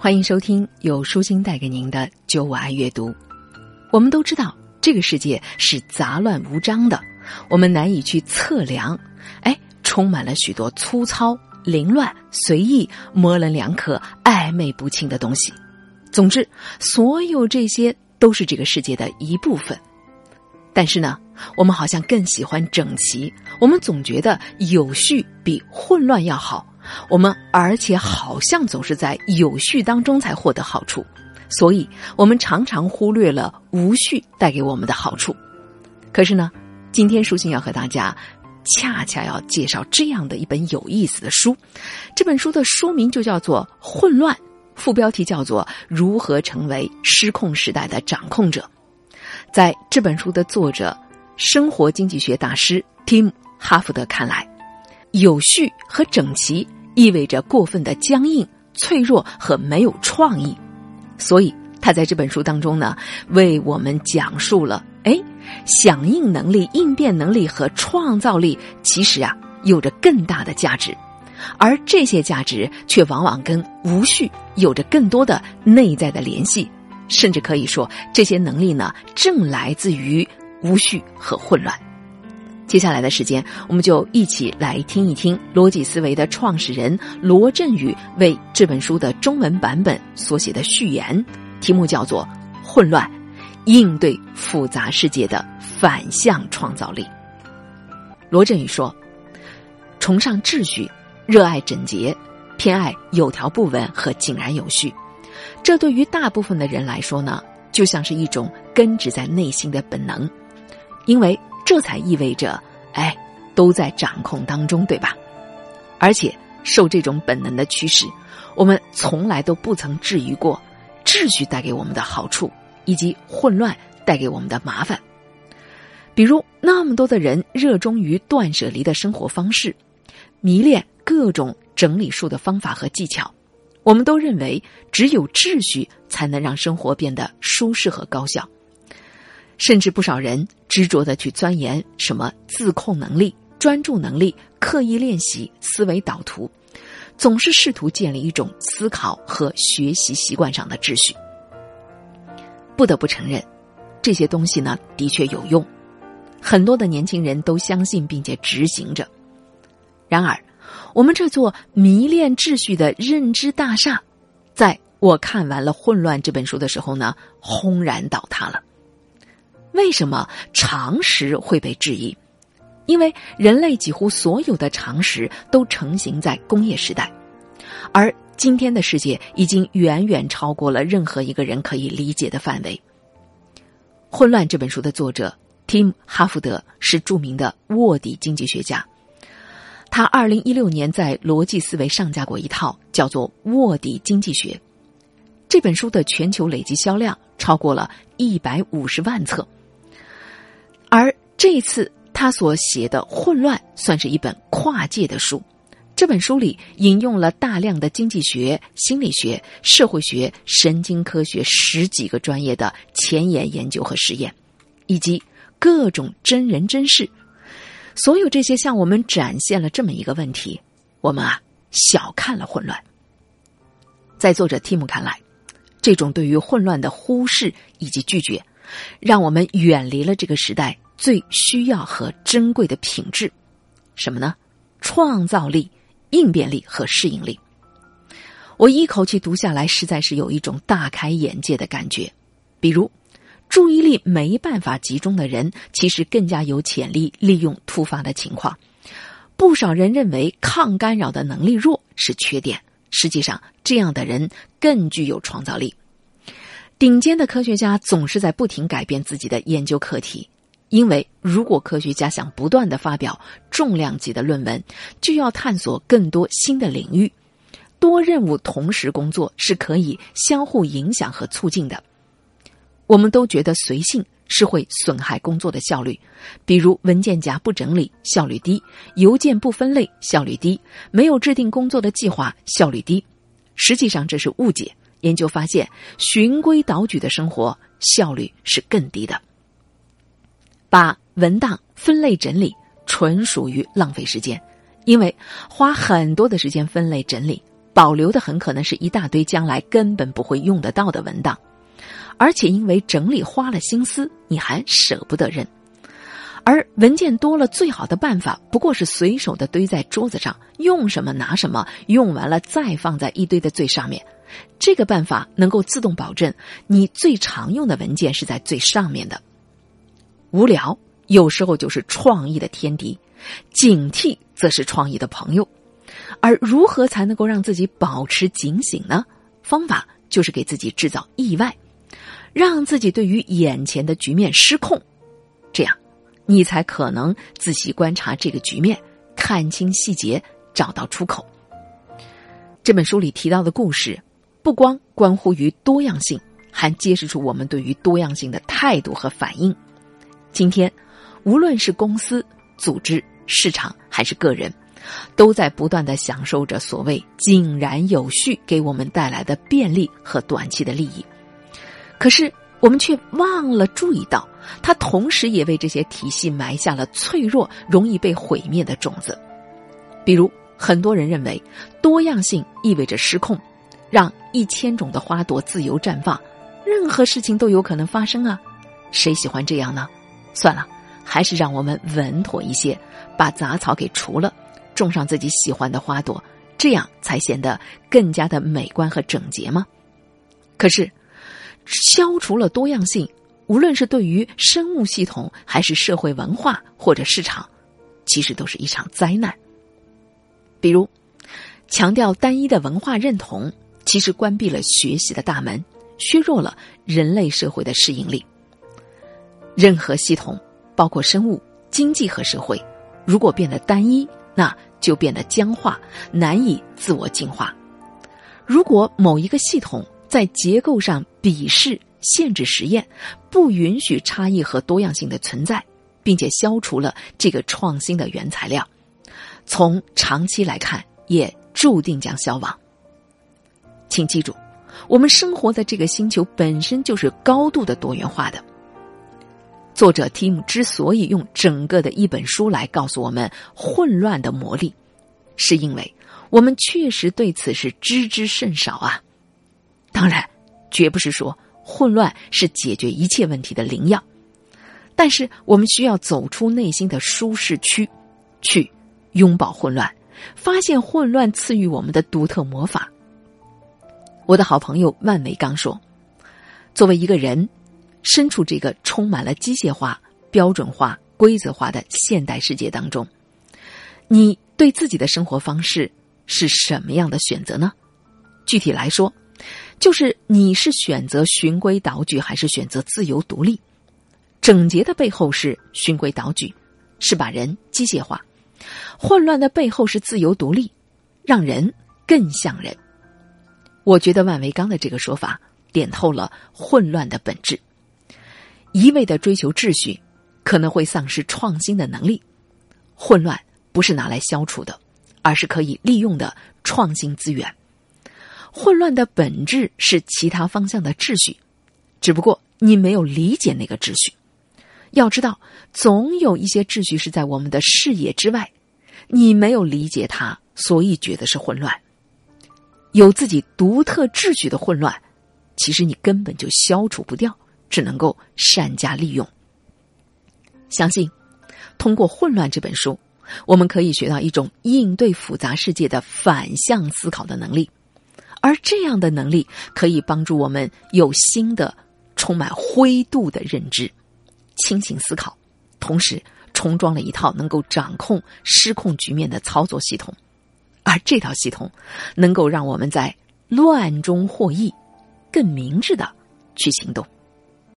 欢迎收听由舒心带给您的《九五爱阅读》。我们都知道，这个世界是杂乱无章的，我们难以去测量。哎，充满了许多粗糙、凌乱、随意、模棱两可、暧昧不清的东西。总之，所有这些都是这个世界的一部分。但是呢，我们好像更喜欢整齐，我们总觉得有序比混乱要好。我们而且好像总是在有序当中才获得好处，所以我们常常忽略了无序带给我们的好处。可是呢，今天舒心要和大家恰恰要介绍这样的一本有意思的书。这本书的书名就叫做《混乱》，副标题叫做《如何成为失控时代的掌控者》。在这本书的作者、生活经济学大师 Tim 哈福德看来，有序和整齐。意味着过分的僵硬、脆弱和没有创意，所以他在这本书当中呢，为我们讲述了：哎，响应能力、应变能力和创造力其实啊有着更大的价值，而这些价值却往往跟无序有着更多的内在的联系，甚至可以说，这些能力呢正来自于无序和混乱。接下来的时间，我们就一起来听一听逻辑思维的创始人罗振宇为这本书的中文版本所写的序言，题目叫做《混乱：应对复杂世界的反向创造力》。罗振宇说：“崇尚秩序，热爱整洁，偏爱有条不紊和井然有序。这对于大部分的人来说呢，就像是一种根植在内心的本能，因为。”这才意味着，哎，都在掌控当中，对吧？而且受这种本能的驱使，我们从来都不曾质疑过秩序带给我们的好处，以及混乱带给我们的麻烦。比如，那么多的人热衷于断舍离的生活方式，迷恋各种整理术的方法和技巧，我们都认为只有秩序才能让生活变得舒适和高效。甚至不少人执着的去钻研什么自控能力、专注能力、刻意练习、思维导图，总是试图建立一种思考和学习习惯上的秩序。不得不承认，这些东西呢的确有用，很多的年轻人都相信并且执行着。然而，我们这座迷恋秩序的认知大厦，在我看完了《混乱》这本书的时候呢，轰然倒塌了。为什么常识会被质疑？因为人类几乎所有的常识都成型在工业时代，而今天的世界已经远远超过了任何一个人可以理解的范围。《混乱》这本书的作者 Tim 哈福德是著名的卧底经济学家，他二零一六年在逻辑思维上架过一套叫做《卧底经济学》这本书的全球累计销量超过了一百五十万册。而这次他所写的《混乱》算是一本跨界的书。这本书里引用了大量的经济学、心理学、社会学、神经科学十几个专业的前沿研究和实验，以及各种真人真事。所有这些向我们展现了这么一个问题：我们啊，小看了混乱。在作者蒂姆看来，这种对于混乱的忽视以及拒绝。让我们远离了这个时代最需要和珍贵的品质，什么呢？创造力、应变力和适应力。我一口气读下来，实在是有一种大开眼界的感觉。比如，注意力没办法集中的人，其实更加有潜力利用突发的情况。不少人认为抗干扰的能力弱是缺点，实际上这样的人更具有创造力。顶尖的科学家总是在不停改变自己的研究课题，因为如果科学家想不断的发表重量级的论文，就要探索更多新的领域。多任务同时工作是可以相互影响和促进的。我们都觉得随性是会损害工作的效率，比如文件夹不整理效率低，邮件不分类效率低，没有制定工作的计划效率低。实际上这是误解。研究发现，循规蹈矩的生活效率是更低的。把文档分类整理纯属于浪费时间，因为花很多的时间分类整理，保留的很可能是一大堆将来根本不会用得到的文档，而且因为整理花了心思，你还舍不得扔。而文件多了，最好的办法不过是随手的堆在桌子上，用什么拿什么，用完了再放在一堆的最上面。这个办法能够自动保证你最常用的文件是在最上面的。无聊有时候就是创意的天敌，警惕则是创意的朋友。而如何才能够让自己保持警醒呢？方法就是给自己制造意外，让自己对于眼前的局面失控，这样。你才可能仔细观察这个局面，看清细节，找到出口。这本书里提到的故事，不光关乎于多样性，还揭示出我们对于多样性的态度和反应。今天，无论是公司、组织、市场还是个人，都在不断的享受着所谓“井然有序”给我们带来的便利和短期的利益。可是，我们却忘了注意到。它同时也为这些体系埋下了脆弱、容易被毁灭的种子。比如，很多人认为多样性意味着失控，让一千种的花朵自由绽放，任何事情都有可能发生啊！谁喜欢这样呢？算了，还是让我们稳妥一些，把杂草给除了，种上自己喜欢的花朵，这样才显得更加的美观和整洁吗？可是，消除了多样性。无论是对于生物系统，还是社会文化或者市场，其实都是一场灾难。比如，强调单一的文化认同，其实关闭了学习的大门，削弱了人类社会的适应力。任何系统，包括生物、经济和社会，如果变得单一，那就变得僵化，难以自我进化。如果某一个系统在结构上鄙视，限制实验，不允许差异和多样性的存在，并且消除了这个创新的原材料。从长期来看，也注定将消亡。请记住，我们生活在这个星球本身就是高度的多元化的。作者 Tim 之所以用整个的一本书来告诉我们混乱的魔力，是因为我们确实对此是知之甚少啊。当然，绝不是说。混乱是解决一切问题的灵药，但是我们需要走出内心的舒适区，去拥抱混乱，发现混乱赐予我们的独特魔法。我的好朋友万维刚说：“作为一个人，身处这个充满了机械化、标准化、规则化的现代世界当中，你对自己的生活方式是什么样的选择呢？具体来说。”就是你是选择循规蹈矩，还是选择自由独立？整洁的背后是循规蹈矩，是把人机械化；混乱的背后是自由独立，让人更像人。我觉得万维刚的这个说法点透了混乱的本质。一味的追求秩序，可能会丧失创新的能力。混乱不是拿来消除的，而是可以利用的创新资源。混乱的本质是其他方向的秩序，只不过你没有理解那个秩序。要知道，总有一些秩序是在我们的视野之外，你没有理解它，所以觉得是混乱。有自己独特秩序的混乱，其实你根本就消除不掉，只能够善加利用。相信，通过《混乱》这本书，我们可以学到一种应对复杂世界的反向思考的能力。而这样的能力可以帮助我们有新的、充满灰度的认知、清醒思考，同时重装了一套能够掌控失控局面的操作系统。而这套系统能够让我们在乱中获益，更明智的去行动。